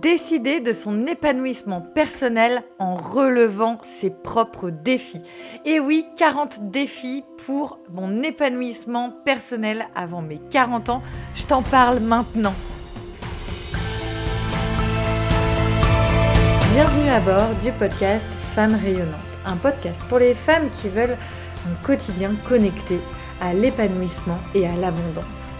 décider de son épanouissement personnel en relevant ses propres défis. Et oui, 40 défis pour mon épanouissement personnel avant mes 40 ans. Je t'en parle maintenant. Bienvenue à bord du podcast Femmes rayonnantes, un podcast pour les femmes qui veulent un quotidien connecté à l'épanouissement et à l'abondance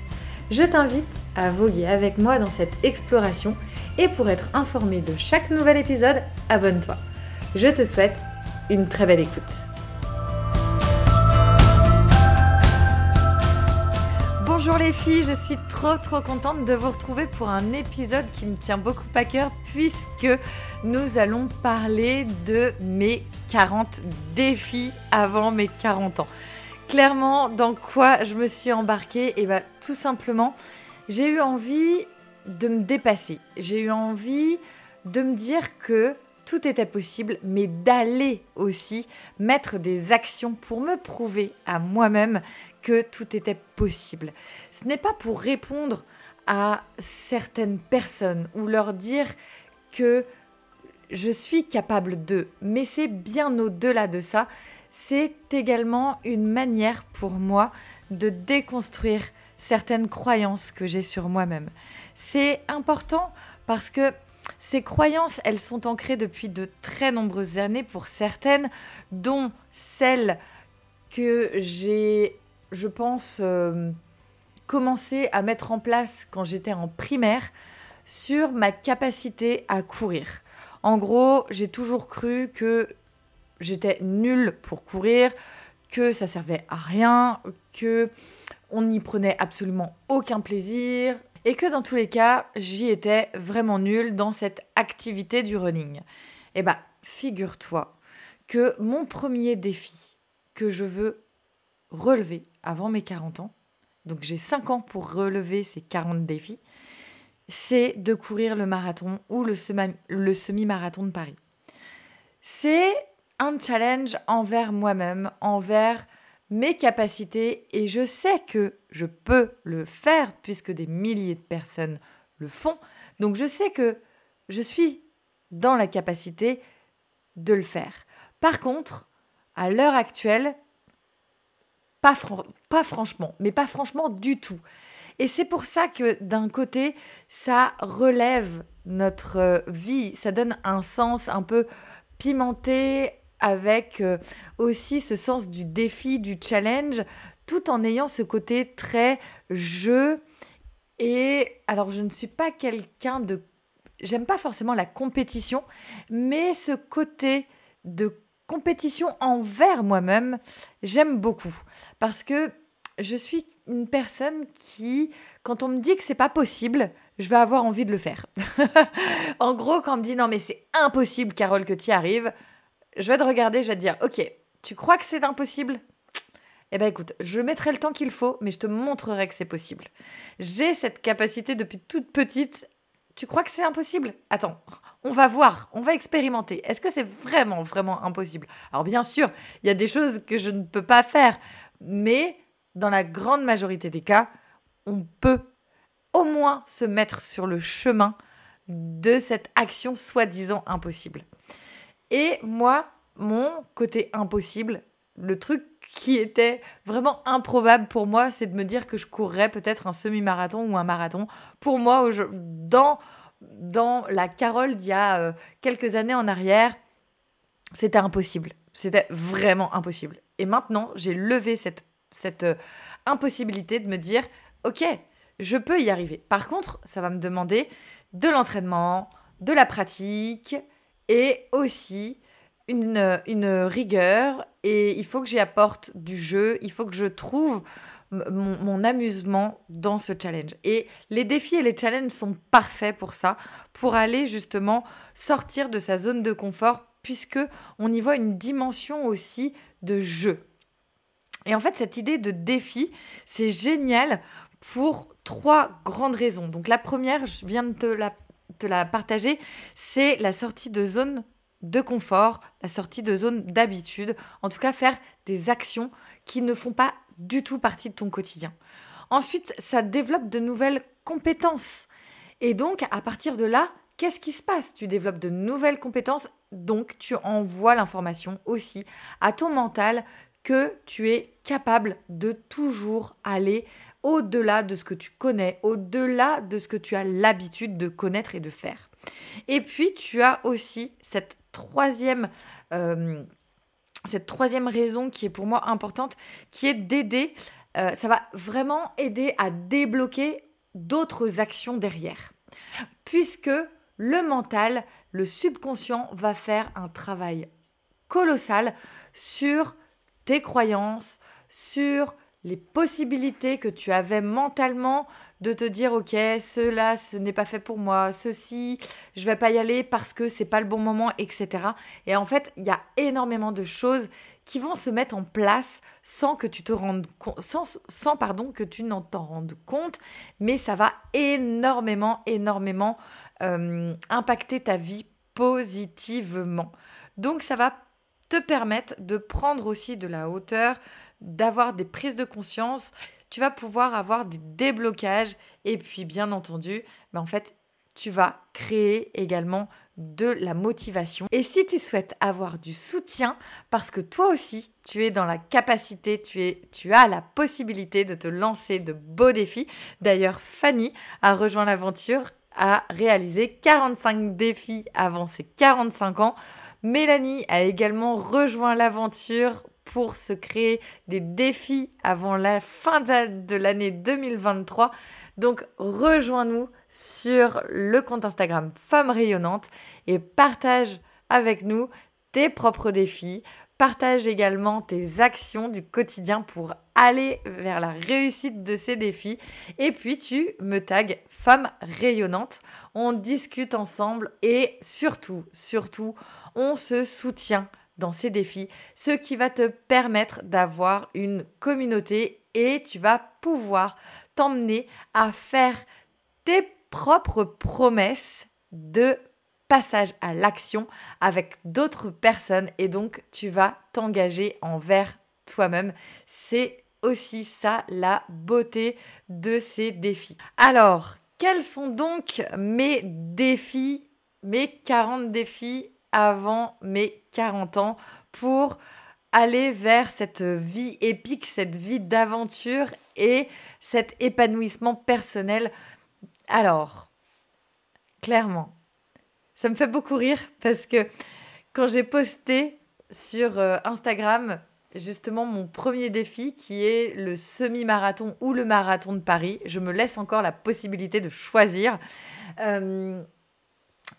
je t'invite à voguer avec moi dans cette exploration et pour être informé de chaque nouvel épisode, abonne-toi. Je te souhaite une très belle écoute. Bonjour les filles, je suis trop trop contente de vous retrouver pour un épisode qui me tient beaucoup à cœur puisque nous allons parler de mes 40 défis avant mes 40 ans clairement, dans quoi je me suis embarquée Et bien, tout simplement, j'ai eu envie de me dépasser. J'ai eu envie de me dire que tout était possible, mais d'aller aussi mettre des actions pour me prouver à moi-même que tout était possible. Ce n'est pas pour répondre à certaines personnes ou leur dire que je suis capable de, mais c'est bien au-delà de ça c'est également une manière pour moi de déconstruire certaines croyances que j'ai sur moi-même. C'est important parce que ces croyances, elles sont ancrées depuis de très nombreuses années pour certaines, dont celles que j'ai, je pense, euh, commencé à mettre en place quand j'étais en primaire sur ma capacité à courir. En gros, j'ai toujours cru que j'étais nulle pour courir, que ça servait à rien, que on n'y prenait absolument aucun plaisir et que dans tous les cas, j'y étais vraiment nulle dans cette activité du running. Eh bien, figure-toi que mon premier défi que je veux relever avant mes 40 ans, donc j'ai 5 ans pour relever ces 40 défis, c'est de courir le marathon ou le, semi-marathon de Paris. C'est challenge envers moi-même, envers mes capacités et je sais que je peux le faire puisque des milliers de personnes le font. Donc je sais que je suis dans la capacité de le faire. Par contre, à l'heure actuelle, pas, pas franchement, mais pas franchement du tout. Et c'est pour ça que d'un côté, ça relève notre vie, ça donne un sens un peu pimenté, avec euh, aussi ce sens du défi, du challenge, tout en ayant ce côté très jeu. Et alors, je ne suis pas quelqu'un de... J'aime pas forcément la compétition, mais ce côté de compétition envers moi-même, j'aime beaucoup. Parce que je suis une personne qui, quand on me dit que c'est pas possible, je vais avoir envie de le faire. en gros, quand on me dit non mais c'est impossible Carole que tu y arrives, je vais te regarder, je vais te dire, ok, tu crois que c'est impossible? Eh bien écoute, je mettrai le temps qu'il faut, mais je te montrerai que c'est possible. J'ai cette capacité depuis toute petite. Tu crois que c'est impossible? Attends, on va voir, on va expérimenter. Est-ce que c'est vraiment, vraiment impossible? Alors bien sûr, il y a des choses que je ne peux pas faire, mais dans la grande majorité des cas, on peut au moins se mettre sur le chemin de cette action soi-disant impossible. Et moi, mon côté impossible, le truc qui était vraiment improbable pour moi, c'est de me dire que je courrais peut-être un semi-marathon ou un marathon. Pour moi, dans, dans la Carole d'il y a euh, quelques années en arrière, c'était impossible. C'était vraiment impossible. Et maintenant, j'ai levé cette, cette euh, impossibilité de me dire, ok, je peux y arriver. Par contre, ça va me demander de l'entraînement, de la pratique, et aussi une, rigueur et il faut que j'y apporte du jeu, il faut que je trouve mon, amusement dans ce challenge. Et les défis et les challenges sont parfaits pour ça, pour aller justement sortir de sa zone de confort, puisque on y voit une dimension aussi de jeu. Et en fait, cette idée de défi, c'est génial pour trois grandes raisons. Donc la première, je viens de te la, la partager, c'est la sortie de zone de confort, la sortie de zone d'habitude, en tout cas faire des actions qui ne font pas du tout partie de ton quotidien. Ensuite, ça développe de nouvelles compétences. Et donc, à partir de là, qu'est-ce qui se passe? Tu développes de nouvelles compétences, donc tu envoies l'information aussi à ton mental que tu es capable de toujours aller au-delà de ce que tu connais, au-delà de ce que tu as l'habitude de connaître et de faire. Et puis, tu as aussi cette troisième, euh, cette troisième raison qui est pour moi importante, qui est d'aider, euh, ça va vraiment aider à débloquer d'autres actions derrière. Puisque le mental, le subconscient va faire un travail colossal sur tes croyances, sur les possibilités que tu avais mentalement de te dire ok cela ce n'est pas fait pour moi ceci je vais pas y aller parce que c'est pas le bon moment etc et en fait il y a énormément de choses qui vont se mettre en place sans que tu te rendes sans, sans pardon que tu n'en t'en rendes compte mais ça va énormément énormément euh, impacter ta vie positivement. Donc ça va te permettre de prendre aussi de la hauteur d'avoir des prises de conscience, tu vas pouvoir avoir des déblocages et puis bien entendu, ben en fait, tu vas créer également de la motivation. Et si tu souhaites avoir du soutien, parce que toi aussi, tu es dans la capacité, tu, es, tu as la possibilité de te lancer de beaux défis. D'ailleurs, Fanny a rejoint l'aventure, a réalisé 45 défis avant ses 45 ans. Mélanie a également rejoint l'aventure pour se créer des défis avant la fin de l'année 2023. Donc rejoins-nous sur le compte Instagram Femmes Rayonnantes et partage avec nous tes propres défis. Partage également tes actions du quotidien pour aller vers la réussite de ces défis. Et puis tu me tags Femmes Rayonnantes. On discute ensemble et surtout, surtout, on se soutient dans ces défis, ce qui va te permettre d'avoir une communauté et tu vas pouvoir t'emmener à faire tes propres promesses de passage à l'action avec d'autres personnes et donc tu vas t'engager envers toi-même. C'est aussi ça la beauté de ces défis. Alors, quels sont donc mes défis, mes 40 défis avant mes 40 ans pour aller vers cette vie épique, cette vie d'aventure et cet épanouissement personnel. Alors, clairement, ça me fait beaucoup rire parce que quand j'ai posté sur euh, Instagram justement mon premier défi qui est le semi-marathon ou le marathon de Paris, je me laisse encore la possibilité de choisir. Euh,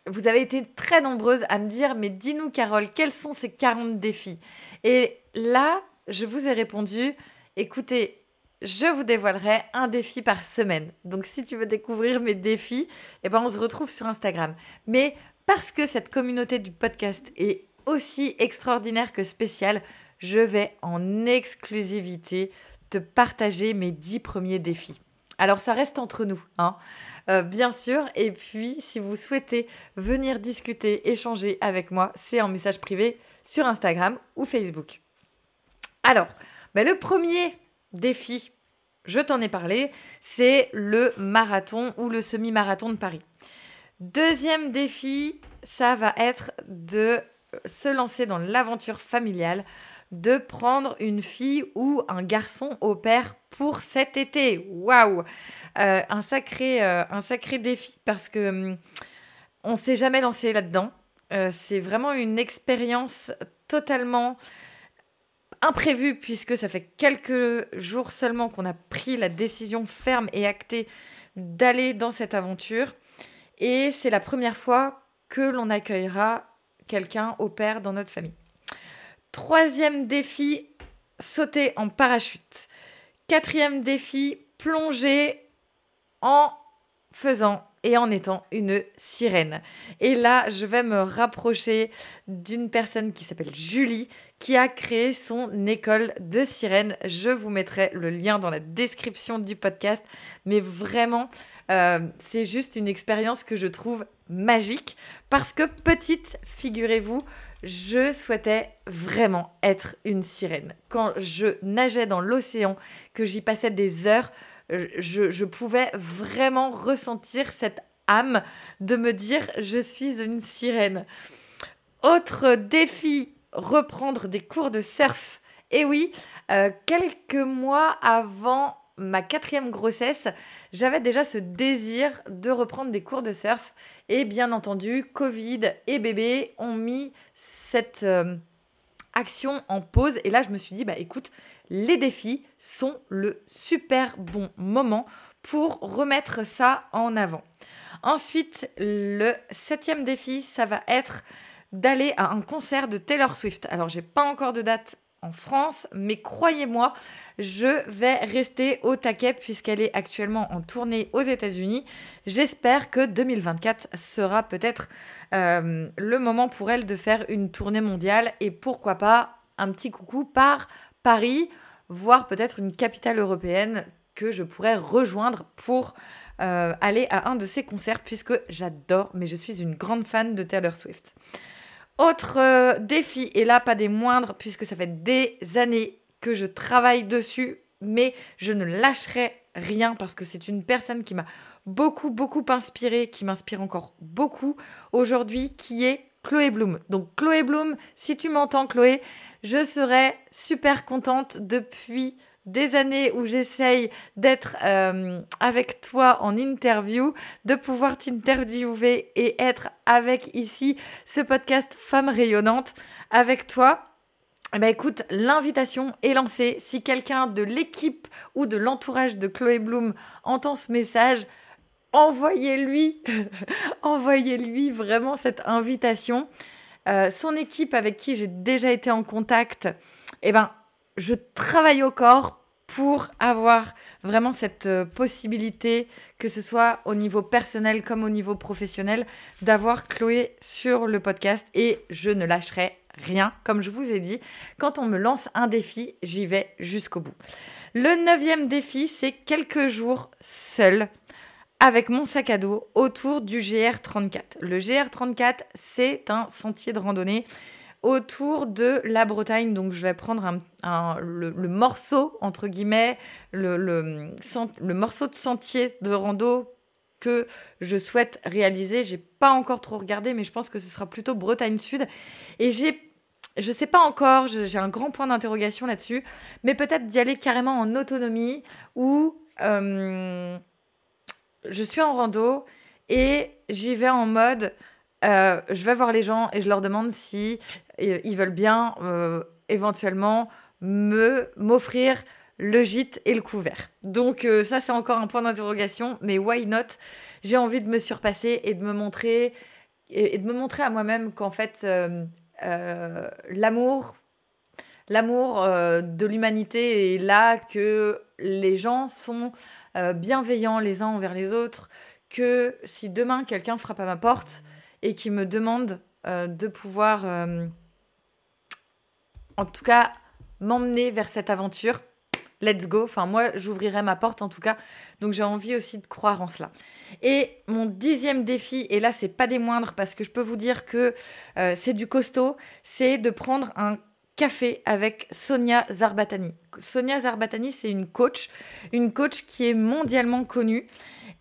vous avez été très nombreuses à me dire, mais dis-nous Carole, quels sont ces 40 défis? Et là, je vous ai répondu, écoutez, je vous dévoilerai un défi par semaine. Donc si tu veux découvrir mes défis, eh ben on se retrouve sur Instagram. Mais parce que cette communauté du podcast est aussi extraordinaire que spéciale, je vais en exclusivité te partager mes 10 premiers défis. Alors ça reste entre nous, hein. Euh, bien sûr. Et puis, si vous souhaitez venir discuter, échanger avec moi, c'est en message privé sur Instagram ou Facebook. Alors, ben, le premier défi, je t'en ai parlé, c'est le marathon ou le semi-marathon de Paris. Deuxième défi, ça va être de se lancer dans l'aventure familiale de prendre une fille ou un garçon au père pour cet été. Waouh euh, un, sacré, euh, un sacré défi parce que hum, on s'est jamais lancé là-dedans. Euh, c'est vraiment une expérience totalement imprévue puisque ça fait quelques jours seulement qu'on a pris la décision ferme et actée d'aller dans cette aventure. Et c'est la première fois que l'on accueillera quelqu'un opère dans notre famille. Troisième défi, sauter en parachute. Quatrième défi, plonger en faisant et en étant une sirène. Et là, je vais me rapprocher d'une personne qui s'appelle Julie, qui a créé son école de sirène. Je vous mettrai le lien dans la description du podcast. Mais vraiment, euh, c'est juste une expérience que je trouve magique parce que petite, figurez-vous, je souhaitais vraiment être une sirène. Quand je nageais dans l'océan, que j'y passais des heures, je, pouvais vraiment ressentir cette âme de me dire je suis une sirène. Autre défi, reprendre des cours de surf. Et oui, euh, quelques mois avant ma quatrième grossesse, j'avais déjà ce désir de reprendre des cours de surf. Et bien entendu, Covid et bébé ont mis cette euh, action en pause. Et là, je me suis dit, bah écoute, les défis sont le super bon moment pour remettre ça en avant. Ensuite, le septième défi, ça va être d'aller à un concert de Taylor Swift. Alors, j'ai pas encore de date en France, mais croyez-moi, je vais rester au taquet puisqu'elle est actuellement en tournée aux États-Unis. J'espère que 2024 sera peut-être euh, le moment pour elle de faire une tournée mondiale et pourquoi pas un petit coucou par Paris, voire peut-être une capitale européenne que je pourrais rejoindre pour euh, aller à un de ses concerts puisque j'adore, mais je suis une grande fan de Taylor Swift. Autre euh, défi, et là pas des moindres, puisque ça fait des années que je travaille dessus, mais je ne lâcherai rien parce que c'est une personne qui m'a beaucoup, beaucoup inspiré, qui m'inspire encore beaucoup aujourd'hui, qui est Chloé Bloom. Donc Chloé Bloom, si tu m'entends Chloé, je serais super contente depuis des années où j'essaye d'être euh, avec toi en interview, de pouvoir t'interviewer et être avec ici ce podcast Femme rayonnante avec toi. Ben écoute, l'invitation est lancée. Si quelqu'un de l'équipe ou de l'entourage de Chloé Bloom entend ce message, envoyez-lui, envoyez-lui vraiment cette invitation. Euh, son équipe avec qui j'ai déjà été en contact, eh ben, je travaille au corps pour avoir vraiment cette euh, possibilité, que ce soit au niveau personnel comme au niveau professionnel, d'avoir Chloé sur le podcast et je ne lâcherai rien. Comme je vous ai dit, quand on me lance un défi, j'y vais jusqu'au bout. Le neuvième défi, c'est quelques jours seul avec mon sac à dos autour du GR34. Le GR34, c'est un sentier de randonnée autour de la Bretagne. Donc, je vais prendre le, morceau, entre guillemets, le, morceau de sentier de rando que je souhaite réaliser. J'ai pas encore trop regardé, mais je pense que ce sera plutôt Bretagne Sud. Et j'ai je sais pas encore, j'ai un grand point d'interrogation là-dessus, mais peut-être d'y aller carrément en autonomie ou euh, je suis en rando et j'y vais en mode euh, je vais voir les gens et je leur demande si euh, ils veulent bien euh, éventuellement me m'offrir le gîte et le couvert. Donc ça c'est encore un point d'interrogation, mais why not? J'ai envie de me surpasser et de me montrer et, de me montrer à moi-même qu'en fait l'amour l'amour de l'humanité est là, que les gens sont bienveillants les uns envers les autres, que si demain quelqu'un frappe à ma porte, et qui me demande euh, de pouvoir, euh, en tout cas, m'emmener vers cette aventure. Let's go. Enfin, moi, j'ouvrirai ma porte en tout cas. Donc, j'ai envie aussi de croire en cela. Et mon dixième défi, et là, c'est pas des moindres parce que je peux vous dire que euh, c'est du costaud, c'est de prendre un café avec Sonia Zarbatani. Sonia Zarbatani, c'est une coach, une coach qui est mondialement connue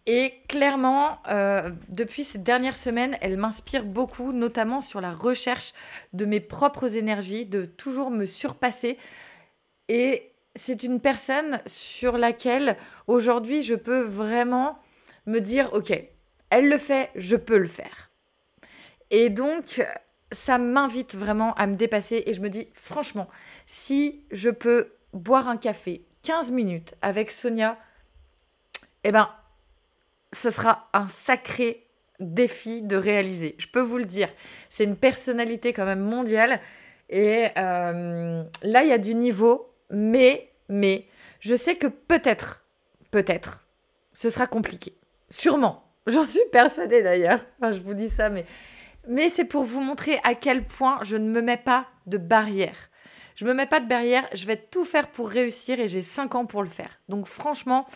et clairement, euh, depuis ces dernières semaines, elle m'inspire beaucoup, notamment sur la recherche de mes propres énergies, de toujours me surpasser. Et c'est une personne sur laquelle aujourd'hui je peux vraiment me dire, ok, elle le fait, je peux le faire. Et donc, ça m'invite vraiment à me dépasser et je me dis, franchement, si je peux boire un café 15 minutes avec Sonia, eh ben, ce sera un sacré défi de réaliser. Je peux vous le dire. C'est une personnalité quand même mondiale. Et euh, là, il y a du niveau. Mais, mais, je sais que peut-être, peut-être, ce sera compliqué. Sûrement. J'en suis persuadée d'ailleurs. Enfin, je vous dis ça, mais, mais c'est pour vous montrer à quel point je ne me mets pas de barrière. Je me mets pas de barrière, je vais tout faire pour réussir et j'ai 5 ans pour le faire. Donc franchement,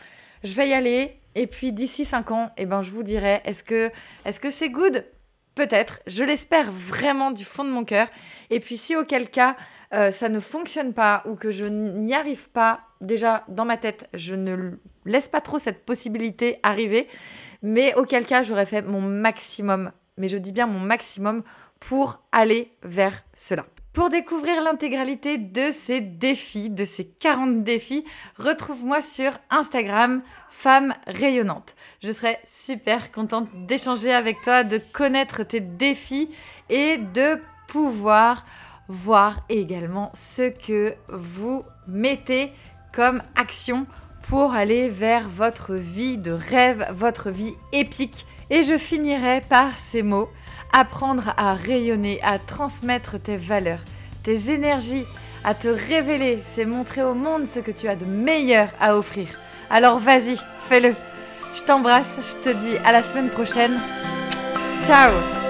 je vais y aller et puis d'ici 5 ans, eh ben, je vous dirai, est-ce que est-ce que c'est good? Peut-être, je l'espère vraiment du fond de mon cœur. Et puis si auquel cas euh, ça ne fonctionne pas ou que je n'y arrive pas, déjà dans ma tête, je ne laisse pas trop cette possibilité arriver. Mais auquel cas j'aurais fait mon maximum, mais je dis bien mon maximum pour aller vers cela. Pour découvrir l'intégralité de ces défis, de ces 40 défis, retrouve-moi sur Instagram, Femme Rayonnante. Je serai super contente d'échanger avec toi, de connaître tes défis et de pouvoir voir également ce que vous mettez comme action pour aller vers votre vie de rêve, votre vie épique. Et je finirai par ces mots. Apprendre à rayonner, à transmettre tes valeurs, tes énergies, à te révéler, c'est montrer au monde ce que tu as de meilleur à offrir. Alors vas-y, fais-le. Je t'embrasse, je te dis à la semaine prochaine. Ciao